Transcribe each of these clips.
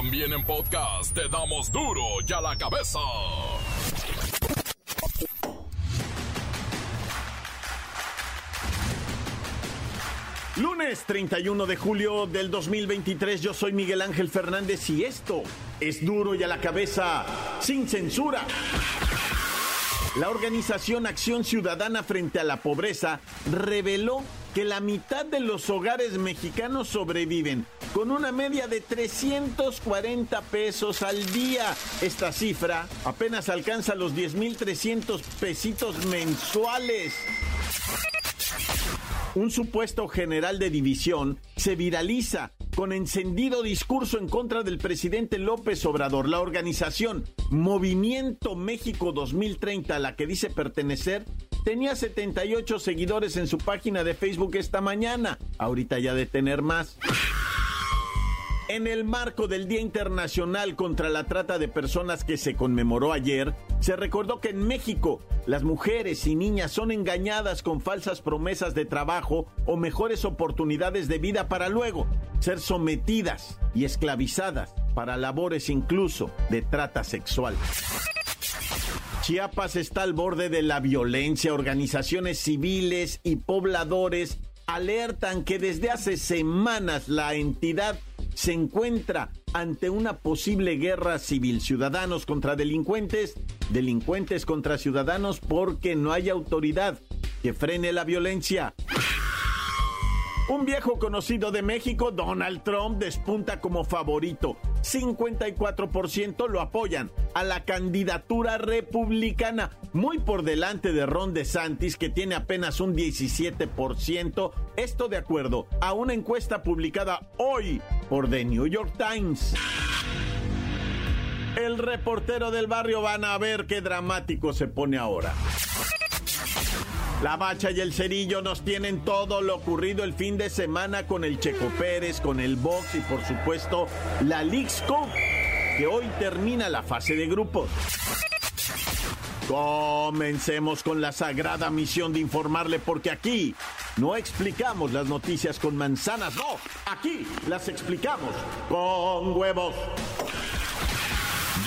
También en podcast te damos duro y a la cabeza. Lunes 31 de julio del 2023, yo soy Miguel Ángel Fernández y esto es duro y a la cabeza, sin censura. La organización Acción Ciudadana frente a la Pobreza reveló que la mitad de los hogares mexicanos sobreviven con una media de 340 pesos al día. Esta cifra apenas alcanza los 10.300 pesitos mensuales. Un supuesto general de división se viraliza con encendido discurso en contra del presidente López Obrador. La organización Movimiento México 2030, a la que dice pertenecer, tenía 78 seguidores en su página de Facebook esta mañana. Ahorita ya de tener más. En el marco del Día Internacional contra la Trata de Personas que se conmemoró ayer, se recordó que en México las mujeres y niñas son engañadas con falsas promesas de trabajo o mejores oportunidades de vida para luego ser sometidas y esclavizadas para labores incluso de trata sexual. Chiapas está al borde de la violencia. Organizaciones civiles y pobladores alertan que desde hace semanas la entidad se encuentra ante una posible guerra civil. Ciudadanos contra delincuentes, delincuentes contra ciudadanos porque no hay autoridad que frene la violencia. Un viejo conocido de México, Donald Trump, despunta como favorito. 54% lo apoyan a la candidatura republicana, muy por delante de Ron DeSantis, que tiene apenas un 17%. Esto de acuerdo a una encuesta publicada hoy por The New York Times. El reportero del barrio van a ver qué dramático se pone ahora. La Bacha y el Cerillo nos tienen todo lo ocurrido el fin de semana con el Checo Pérez, con el box y por supuesto la League's Cup, que hoy termina la fase de grupos. Comencemos con la sagrada misión de informarle porque aquí no explicamos las noticias con manzanas, no, aquí las explicamos con huevos.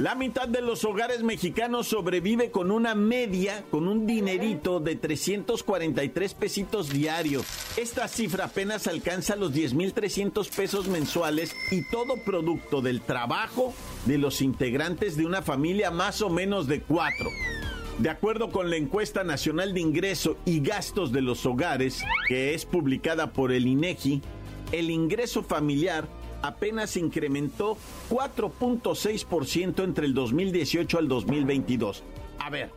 La mitad de los hogares mexicanos sobrevive con una media, con un dinerito de 343 pesitos diarios. Esta cifra apenas alcanza los 10.300 pesos mensuales y todo producto del trabajo de los integrantes de una familia más o menos de cuatro. De acuerdo con la encuesta nacional de ingreso y gastos de los hogares, que es publicada por el INEGI, el ingreso familiar apenas incrementó 4.6% entre el 2018 al 2022. A ver,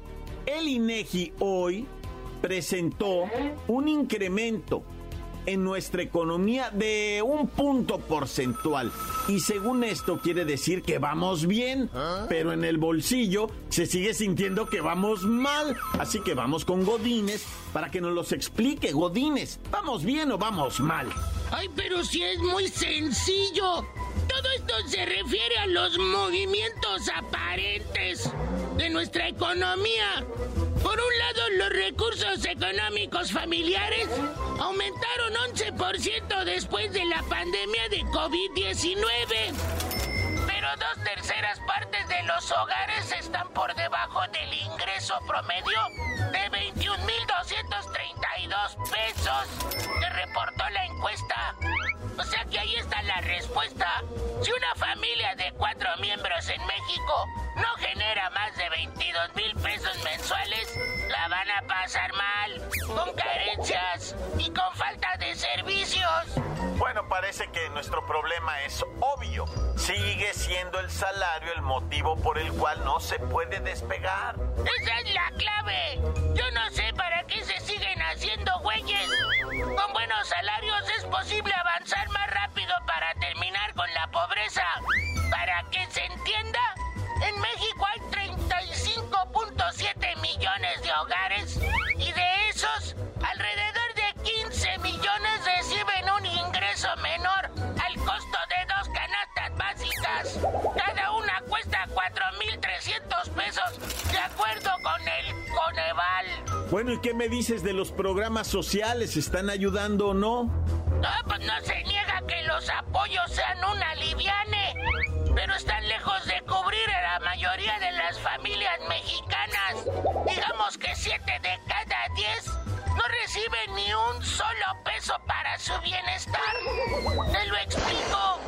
el INEGI hoy presentó un incremento en nuestra economía de un punto porcentual. Y según esto quiere decir que vamos bien, pero en el bolsillo se sigue sintiendo que vamos mal. Así que vamos con Godínez para que nos los explique. Godínez, ¿vamos bien o vamos mal? Ay, pero si es muy sencillo. Todo esto se refiere a los movimientos aparentes de nuestra economía. Un lado, los recursos económicos familiares aumentaron 11% después de la pandemia de COVID-19. Pero dos terceras partes de los hogares están por debajo del ingreso promedio de 21.232 pesos que reportó la encuesta. O sea que ahí está la respuesta. Si una familia de cuatro miembros parece que nuestro problema es obvio. Sigue siendo el salario el motivo por el cual no se puede despegar. Esa es la clave. Yo no sé para qué se siguen haciendo güeyes. Con buenos salarios es posible avanzar más rápido para tener con la pobreza. Para que se entienda, en México hay 35.7 millones de hogares y de esos, alrededor de 15 millones reciben un ingreso básicas. Cada una cuesta 4.300 pesos, de acuerdo con el Coneval. Bueno, ¿y qué me dices de los programas sociales? ¿Están ayudando o no? No, pues no se niega que los apoyos sean una liviane, pero están lejos de cubrir a la mayoría de las familias mexicanas. Digamos que 7 de cada 10 no reciben ni un solo peso para su bienestar. Te lo explico.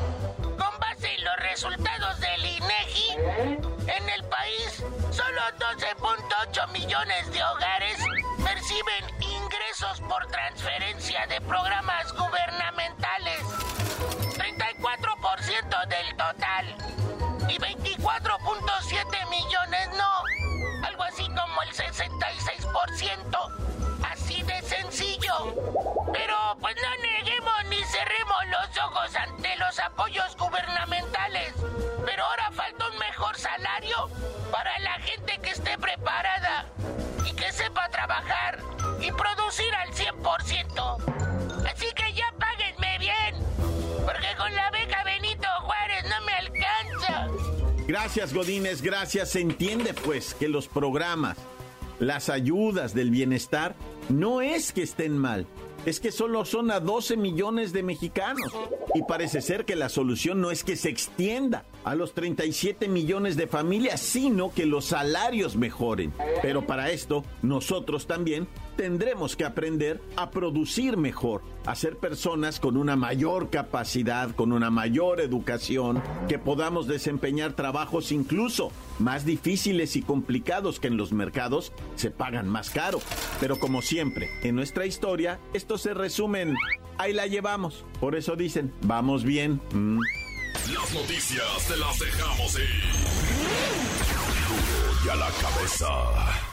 En los resultados del INEGI, en el país, solo 12.8 millones de hogares perciben ingresos por transferencia de programas gubernamentales. 34% del total. Y 24.7 Gracias, Godínez, gracias. Se entiende, pues, que los programas, las ayudas del bienestar, no es que estén mal, es que solo son a 12 millones de mexicanos. Y parece ser que la solución no es que se extienda a los 37 millones de familias, sino que los salarios mejoren. Pero para esto, nosotros también tendremos que aprender a producir mejor, a ser personas con una mayor capacidad, con una mayor educación, que podamos desempeñar trabajos incluso más difíciles y complicados que en los mercados se pagan más caro. Pero como siempre, en nuestra historia, esto se resume en, ahí la llevamos. Por eso dicen, vamos bien. Mm. Las noticias te las dejamos ir. Y a la cabeza.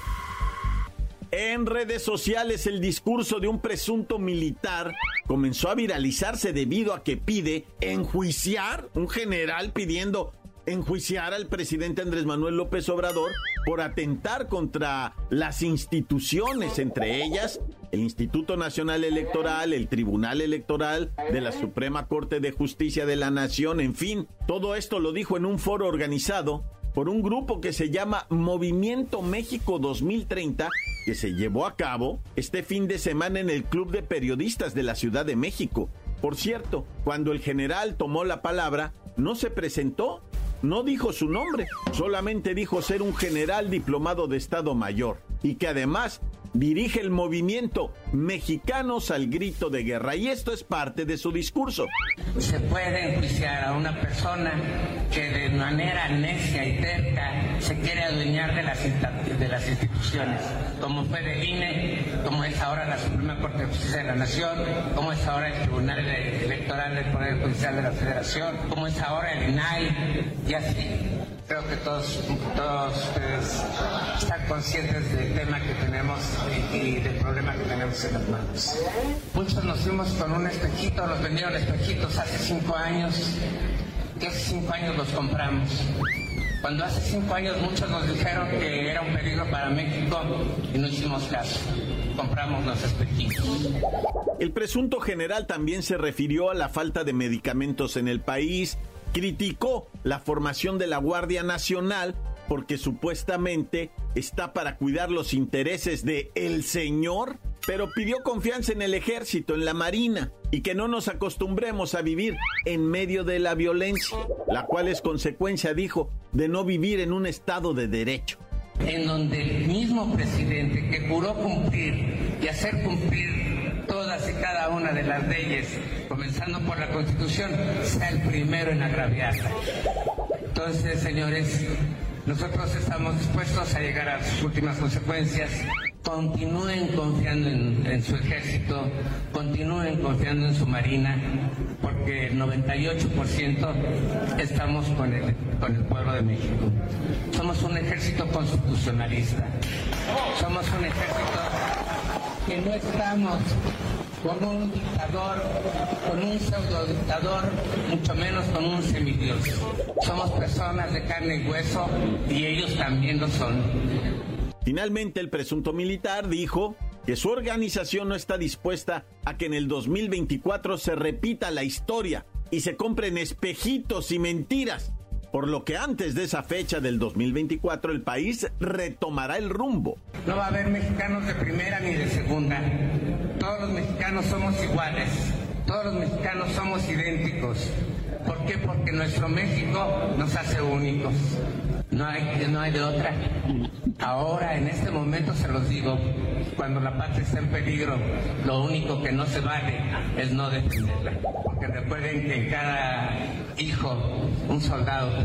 En redes sociales el discurso de un presunto militar comenzó a viralizarse debido a que pide enjuiciar, un general pidiendo enjuiciar al presidente Andrés Manuel López Obrador por atentar contra las instituciones, entre ellas el Instituto Nacional Electoral, el Tribunal Electoral de la Suprema Corte de Justicia de la Nación, en fin, todo esto lo dijo en un foro organizado por un grupo que se llama Movimiento México 2030 que se llevó a cabo este fin de semana en el Club de Periodistas de la Ciudad de México. Por cierto, cuando el general tomó la palabra, no se presentó, no dijo su nombre, solamente dijo ser un general diplomado de Estado Mayor y que además dirige el movimiento Mexicanos al Grito de Guerra y esto es parte de su discurso. Se puede enjuiciar a una persona que de manera necia y terca se quiere adueñar de las, de las instituciones, como fue el INE, como es ahora la Suprema Corte de Justicia de la Nación, como es ahora el Tribunal Electoral del Poder Judicial de la Federación, como es ahora el INAI y así creo que todos, todos ustedes están conscientes del tema que tenemos y, y, del problema que tenemos en las manos. Muchos nos fuimos con un espejito, nos vendieron espejitos hace cinco años, que hace cinco años los compramos. Cuando hace cinco años muchos nos dijeron que era un peligro para México y no hicimos caso. Compramos los espejitos. El presunto general también se refirió a la falta de medicamentos en el país, criticó la formación de la Guardia Nacional porque supuestamente está para cuidar los intereses de el señor, pero pidió confianza en el ejército, en la marina y que no nos acostumbremos a vivir en medio de la violencia, la cual es consecuencia, dijo, de no vivir en un estado de derecho. En donde el mismo presidente que juró cumplir y hacer cumplir todas y cada una de las leyes, comenzando por la Constitución, sea el primero en agraviarla. Entonces, señores, nosotros estamos dispuestos a llegar a sus últimas consecuencias. Continúen confiando en, en, su ejército, continúen confiando en su marina, porque el 98% estamos con el, con el pueblo de México. Somos un ejército constitucionalista. Somos un ejército que no estamos con un dictador, con un pseudo dictador, mucho menos con un semidios. Somos personas de carne y hueso y ellos también lo son. Finalmente, el presunto militar dijo que su organización no está dispuesta a que en el 2024 se repita la historia y se compren espejitos y mentiras, por lo que antes de esa fecha del 2024 el país retomará el rumbo. No va a haber mexicanos de primera ni de segunda. Todos los mexicanos somos iguales. Todos los mexicanos somos idénticos. ¿Por qué? Porque nuestro México nos hace únicos. No hay, no hay de otra. Ahora, en este momento, se los digo, cuando la patria está en peligro, lo único que no se vale es no defenderla. Porque recuerden que cada hijo, un soldado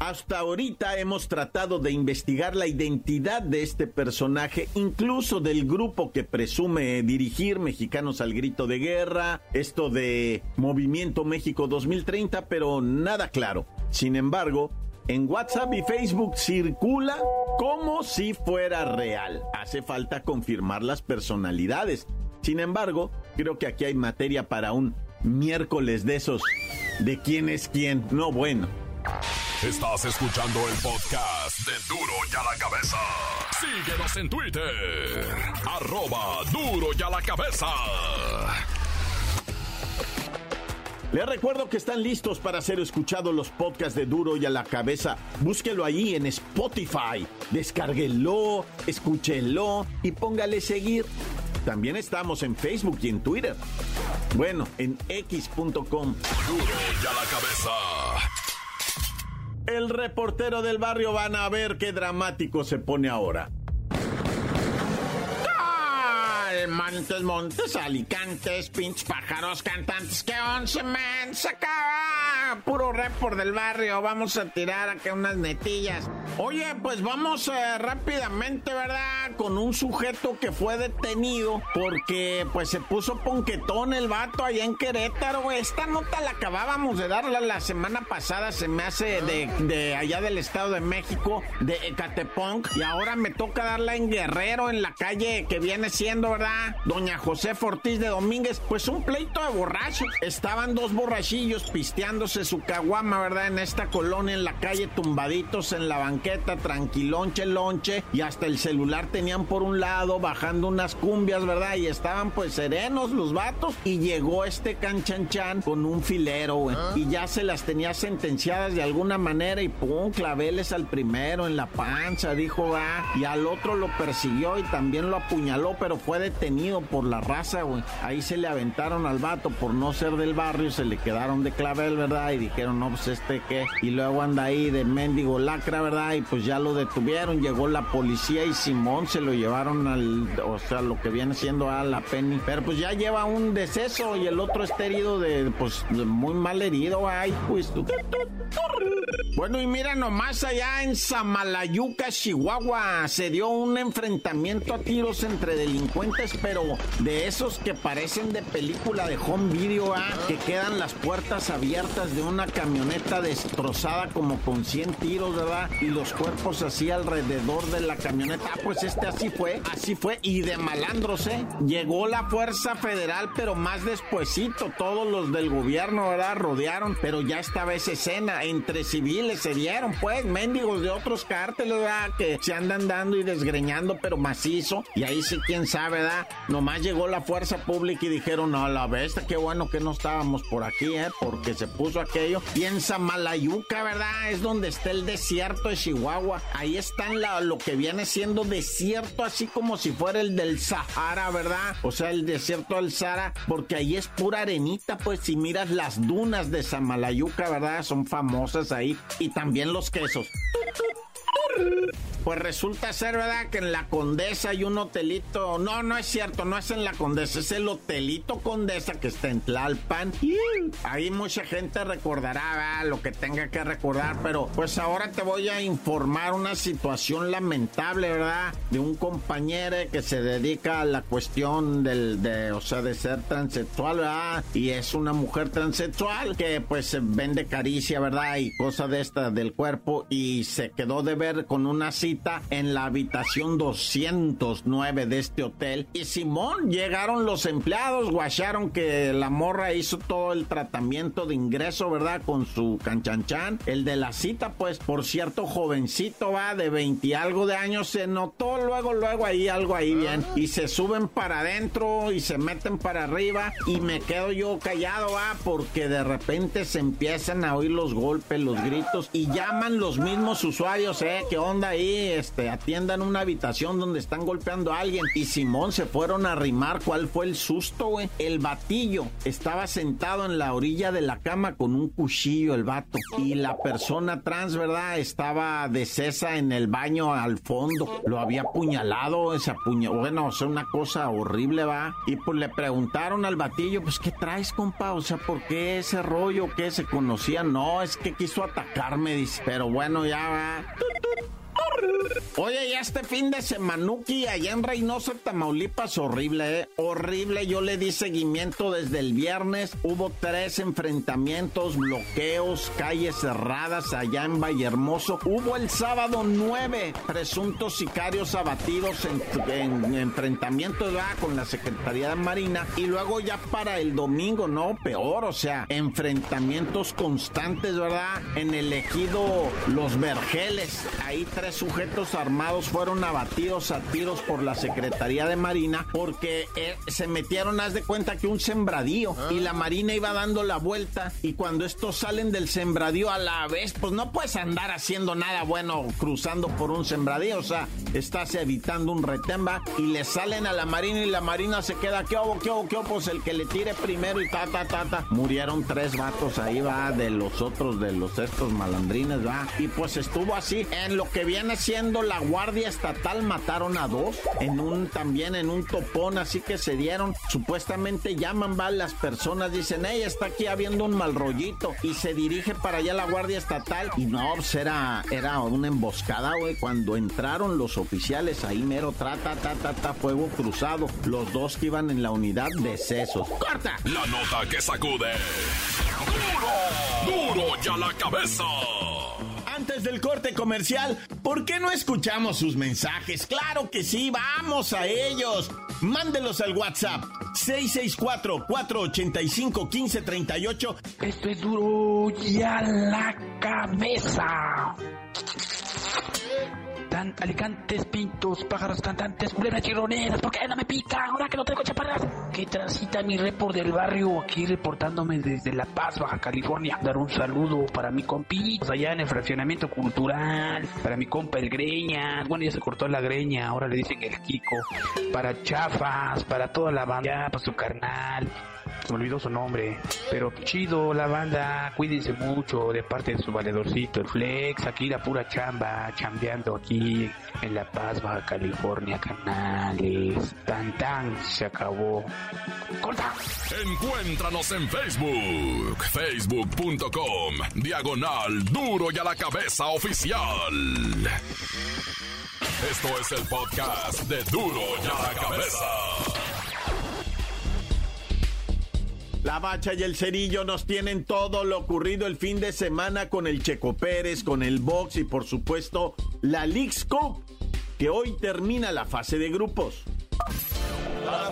Hasta ahorita hemos tratado de investigar la identidad de este personaje, incluso del grupo que presume dirigir Mexicanos al Grito de Guerra, esto de Movimiento México 2030, pero nada claro. Sin embargo, en WhatsApp y Facebook circula como si fuera real. Hace falta confirmar las personalidades. Sin embargo, creo que aquí hay materia para un miércoles de esos de quién es quién. No bueno. Estás escuchando el podcast de Duro y a la cabeza. Síguenos en Twitter. Arroba Duro y a la cabeza. Les recuerdo que están listos para ser escuchados los podcasts de Duro y a la cabeza. Búsquelo ahí en Spotify. Descárguelo, escúchelo y póngale seguir. También estamos en Facebook y en Twitter. Bueno, en x.com. Duro y a la cabeza. El reportero del barrio van a ver qué dramático se pone ahora. Montes, Montes, Alicantes, pinches pájaros, cantantes, que once men se acaba. Puro report del barrio, vamos a tirar aquí unas netillas. Oye, pues vamos eh, rápidamente, ¿verdad? Con un sujeto que fue detenido porque pues se puso ponquetón el vato allá en Querétaro. Esta nota la acabábamos de darla la semana pasada, se me hace de, de allá del Estado de México, de Ecatepunk, y ahora me toca darla en Guerrero, en la calle que viene siendo, ¿verdad? Doña José Fortís de Domínguez, pues un pleito de borracho. Estaban dos borrachillos pisteándose su caguama, ¿verdad? En esta colonia, en la calle, tumbaditos en la banqueta, tranquilonche, lonche, y hasta el celular tenían por un lado, bajando unas cumbias, ¿verdad? Y estaban pues serenos los vatos, y llegó este canchanchan con un filero, güey, ¿Ah? y ya se las tenía sentenciadas de alguna manera, y pum, claveles al primero en la panza, dijo, va, y al otro lo persiguió y también lo apuñaló, pero fue de detenido por la raza, güey. Ahí se le aventaron al vato por no ser del barrio, se le quedaron de clavel, ¿verdad? Y dijeron, no, pues este qué. Y luego anda ahí de mendigo lacra, ¿verdad? Y pues ya lo detuvieron, llegó la policía y Simón se lo llevaron al, o sea, lo que viene siendo a la Penny. Pero pues ya lleva un deceso y el otro está herido de, pues, muy mal herido, ay, pues. Bueno, y mira nomás allá en Samalayuca, Chihuahua, se dio un enfrentamiento a tiros entre delincuentes pero de esos que parecen de película de home video, ¿ah? que quedan las puertas abiertas de una camioneta destrozada como con 100 tiros, ¿verdad? Y los cuerpos así alrededor de la camioneta. Ah, pues este así fue, así fue. Y de malandros, ¿eh? Llegó la Fuerza Federal, pero más despuesito. Todos los del gobierno, ¿verdad? Rodearon, pero ya estaba esa escena. Entre civiles se dieron, pues, mendigos de otros cárteles, ¿verdad? Que se andan dando y desgreñando, pero macizo. Y ahí sí, quién sabe, ¿verdad? Nomás llegó la fuerza pública y dijeron, a la bestia, qué bueno que no estábamos por aquí, ¿eh? Porque se puso aquello. Piensa Malayuca, ¿verdad? Es donde está el desierto de Chihuahua. Ahí están lo que viene siendo desierto, así como si fuera el del Sahara, ¿verdad? O sea, el desierto del Sahara, porque ahí es pura arenita, pues si miras las dunas de Samalayuca, ¿verdad? Son famosas ahí. Y también los quesos. Pues resulta ser, ¿verdad? Que en la Condesa hay un hotelito. No, no es cierto, no es en la Condesa, es el hotelito Condesa que está en Tlalpan. Ahí mucha gente recordará, ¿verdad? Lo que tenga que recordar, pero pues ahora te voy a informar una situación lamentable, ¿verdad? De un compañero que se dedica a la cuestión del, de, o sea, de ser transexual, ¿verdad? Y es una mujer transexual que pues vende caricia, ¿verdad? Y cosas de esta del cuerpo y se quedó de ver con una cita cita en la habitación 209 de este hotel. Y Simón, llegaron los empleados, guacharon que la morra hizo todo el tratamiento de ingreso, ¿verdad? Con su canchanchan. El de la cita, pues, por cierto, jovencito, va, de 20 algo de años, se notó luego, luego ahí algo ahí bien. Y se suben para adentro y se meten para arriba y me quedo yo callado, va, porque de repente se empiezan a oír los golpes, los gritos y llaman los mismos usuarios, eh, ¿qué onda ahí? Este, atiendan una habitación donde están golpeando a alguien. Y Simón se fueron a arrimar, ¿cuál fue el susto, güey? El batillo estaba sentado en la orilla de la cama con un cuchillo, el vato. Y la persona trans, ¿verdad? Estaba de cesa en el baño al fondo. Lo había apuñalado, ese apuñalado. Bueno, o sea, una cosa horrible, va. Y pues le preguntaron al batillo, pues, ¿qué traes, compa? O sea, ¿por qué ese rollo? ¿Qué se conocía? No, es que quiso atacarme, dice. Pero bueno, ya va. Oye, ya este fin de semanuki allá en Reynosa, Tamaulipas, horrible, ¿eh? Horrible. Yo le di seguimiento desde el viernes. Hubo tres enfrentamientos, bloqueos, calles cerradas allá en Vallehermoso. Hubo el sábado nueve presuntos sicarios abatidos en, enfrentamientos con la Secretaría de Marina. Y luego ya para el domingo, no, peor, o sea, enfrentamientos constantes, ¿verdad? En el ejido Los Vergeles. Ahí tres sujetos armados fueron abatidos a tiros por la Secretaría de Marina porque eh, se metieron, haz de cuenta que un sembradío y la Marina iba dando la vuelta y cuando estos salen del sembradío a la vez, pues no puedes andar haciendo nada bueno cruzando por un sembradío, o sea, estás evitando un retemba y le salen a la Marina y la Marina se queda, ¿qué hubo, qué hubo, qué hubo? Pues el que le tire primero y ta, ta, ta, ta. Murieron tres vatos ahí, va, de los otros, de los estos malandrines, va. Y pues estuvo así. En lo que siendo la Guardia Estatal mataron a dos, en un también en un topón, así que se dieron, supuestamente llaman va las personas, dicen, hey, está aquí habiendo un mal rollito, y se dirige para allá la Guardia Estatal, y no, pues era, una emboscada, güey, cuando entraron los oficiales ahí mero, trata, ta, ta, ta, fuego cruzado, los dos que iban en la unidad de sesos. ¡Corta! La nota que sacude. ¡Duro! ¡Duro ya la cabeza! Antes del corte comercial, ¿por qué no escuchamos sus mensajes? Claro que sí, vamos a ellos. Mándelos al WhatsApp 664-485-1538. Esto es duro ya la cabeza. Tan alicantes, pintos, pájaros cantantes, culebras chirroneras, ¿por qué no me pica ahora que no tengo chaparras? Que transita mi report del barrio aquí reportándome desde La Paz, Baja California. Dar un saludo para mi compi, allá en el fraccionamiento cultural, para mi compa el Greña, bueno ya se cortó la greña, ahora le dicen el Kiko, para Chafas, para toda la banda, para su carnal, se me olvidó su nombre. Pero chido la banda, cuídense mucho de parte de su valedorcito, el Flex, aquí la pura chamba, chambeando aquí en La Paz, Baja California, canales. Tan tan, se acabó. ¡Corta! Encuéntranos en Facebook, facebook.com, diagonal duro y a la cabeza oficial. Esto es el podcast de duro y a la cabeza. La Bacha y el Cerillo nos tienen todo lo ocurrido el fin de semana con el Checo Pérez, con el box y por supuesto la League's Cup, que hoy termina la fase de grupos. ¡La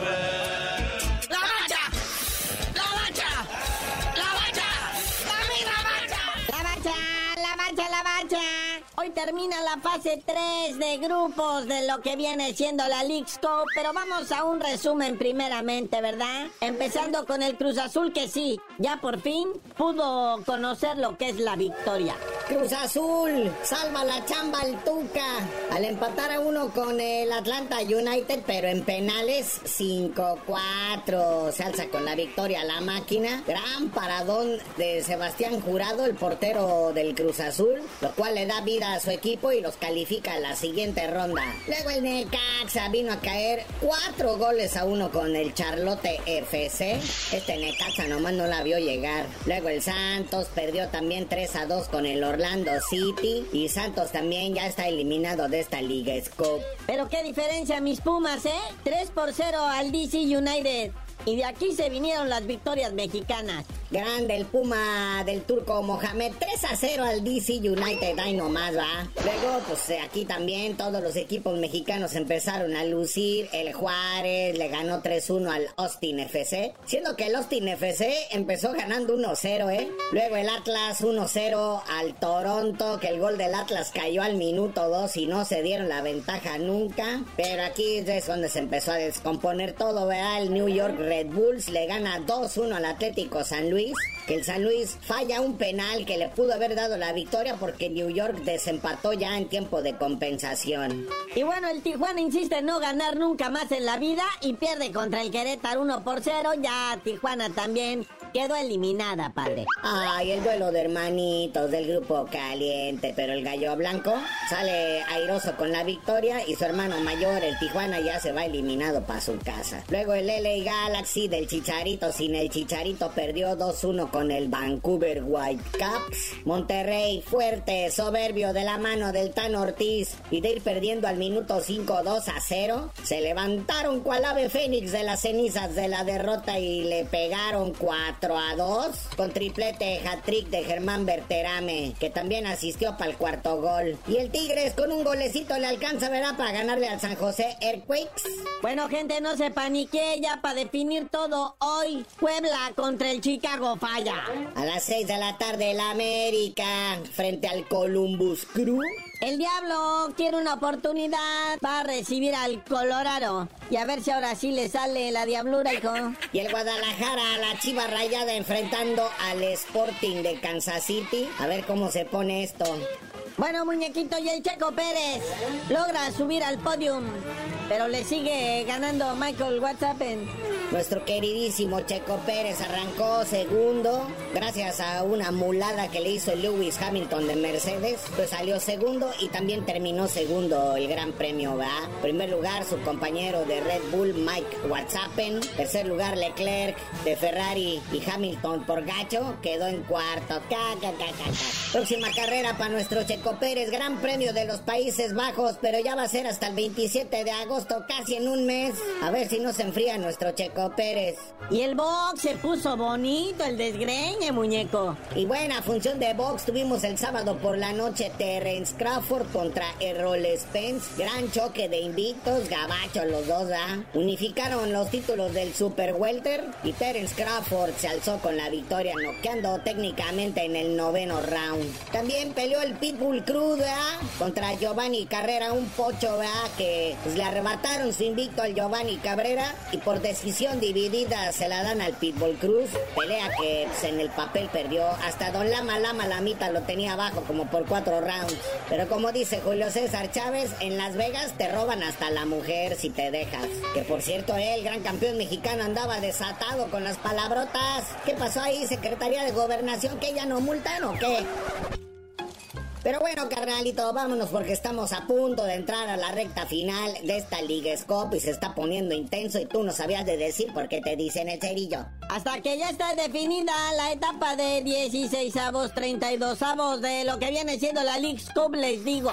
termina la fase 3 de grupos de lo que viene siendo la League's Cup, pero vamos a un resumen primeramente, ¿verdad? Empezando con el Cruz Azul que sí, ya por fin pudo conocer lo que es la victoria. Cruz Azul, salva la chamba al Tuca al empatar a uno con el Atlanta United, pero en penales 5-4. Se alza con la victoria la máquina. Gran paradón de Sebastián Jurado, el portero del Cruz Azul, lo cual le da vida a su equipo y los califica a la siguiente ronda. Luego el Necaxa vino a caer cuatro goles a uno con el Charlotte FC. Este Necaxa nomás no la vio llegar. Luego el Santos perdió también 3 a 2 con el Orlando City. Y Santos también ya está eliminado de esta Liga Scope. Pero qué diferencia mis Pumas, ¿eh? 3 por 0 al DC United. Y de aquí se vinieron las victorias mexicanas. Grande el Puma del turco Mohamed. 3 a 0 al DC United. Ay, nomás va. Luego, pues eh, aquí también todos los equipos mexicanos empezaron a lucir. El Juárez le ganó 3-1 al Austin FC. Siendo que el Austin FC empezó ganando 1-0, ¿eh? Luego el Atlas 1-0 al Toronto. Que el gol del Atlas cayó al minuto 2 y no se dieron la ventaja nunca. Pero aquí es donde se empezó a descomponer todo, ¿verdad? El New York Red Bulls le gana 2-1 al Atlético San Luis. Que el San Luis falla un penal que le pudo haber dado la victoria porque New York desempató ya en tiempo de compensación. Y bueno, el Tijuana insiste en no ganar nunca más en la vida y pierde contra el Querétaro 1 por 0. Ya Tijuana también quedó eliminada, padre. Ay, el duelo de hermanitos del grupo caliente, pero el gallo blanco sale airoso con la victoria y su hermano mayor, el Tijuana, ya se va eliminado para su casa. Luego el LA Galaxy del Chicharito sin el Chicharito perdió 2-1 con el Vancouver Whitecaps. Monterrey fuerte, soberbio de la mano del Tan Ortiz y de ir perdiendo al minuto 5 2 a 0. Se levantaron cual ave fénix de las cenizas de la derrota y le pegaron 4 a 2 con triplete hat-trick de Germán Berterame, que también asistió para el cuarto gol. Y el Tigres con un golecito le alcanza, ¿verdad? Para ganarle al San José Earthquakes. Bueno, gente, no se panique ya para definir todo hoy. Puebla contra el Chicago Falla. A las 6 de la tarde el América frente al Columbus Crew. El Diablo quiere una oportunidad para recibir al Colorado. Y a ver si ahora sí le sale la diablura, hijo. Y el Guadalajara, la chiva rayada enfrentando al Sporting de Kansas City. A ver cómo se pone esto. Bueno, muñequito, y el Checo Pérez logra subir al podium, pero le sigue ganando Michael WhatsApp. Nuestro queridísimo Checo Pérez arrancó segundo gracias a una mulada que le hizo Lewis Hamilton de Mercedes. Pues salió segundo y también terminó segundo el Gran Premio, ¿va? Primer lugar su compañero de Red Bull Mike Watsappen. Tercer lugar Leclerc de Ferrari y Hamilton por gacho quedó en cuarto. Próxima carrera para nuestro Checo Pérez, Gran Premio de los Países Bajos, pero ya va a ser hasta el 27 de agosto, casi en un mes. A ver si no se enfría nuestro Checo Pérez. Y el box se puso bonito, el desgreñe, muñeco. Y buena función de box tuvimos el sábado por la noche Terence Crawford contra Errol Spence. Gran choque de invictos, gabacho los dos, ¿ah? Unificaron los títulos del Super Welter y Terence Crawford se alzó con la victoria, noqueando técnicamente en el noveno round. También peleó el Pitbull Cruz, ¿verdad? Contra Giovanni Carrera, un pocho, ¿verdad? Que pues, le arrebataron su invicto al Giovanni Cabrera y por decisión dividida se la dan al Pitbull Cruz. Pelea que pues, en el papel perdió. Hasta Don Lama Lama Lamita lo tenía abajo como por cuatro rounds. Pero como dice Julio César Chávez, en Las Vegas te roban hasta la mujer si te dejas. Que por cierto, el gran campeón mexicano andaba desatado con las palabrotas. ¿Qué pasó ahí, Secretaría de Gobernación? ¿Que ya no multan o qué? Pero bueno, carnalito, vámonos porque estamos a punto de entrar a la recta final de esta Liga Scope y se está poniendo intenso y tú no sabías de decir por qué te dicen el cerillo. Hasta que ya está definida la etapa de 16 avos, 32 avos de lo que viene siendo la League Scope, les digo.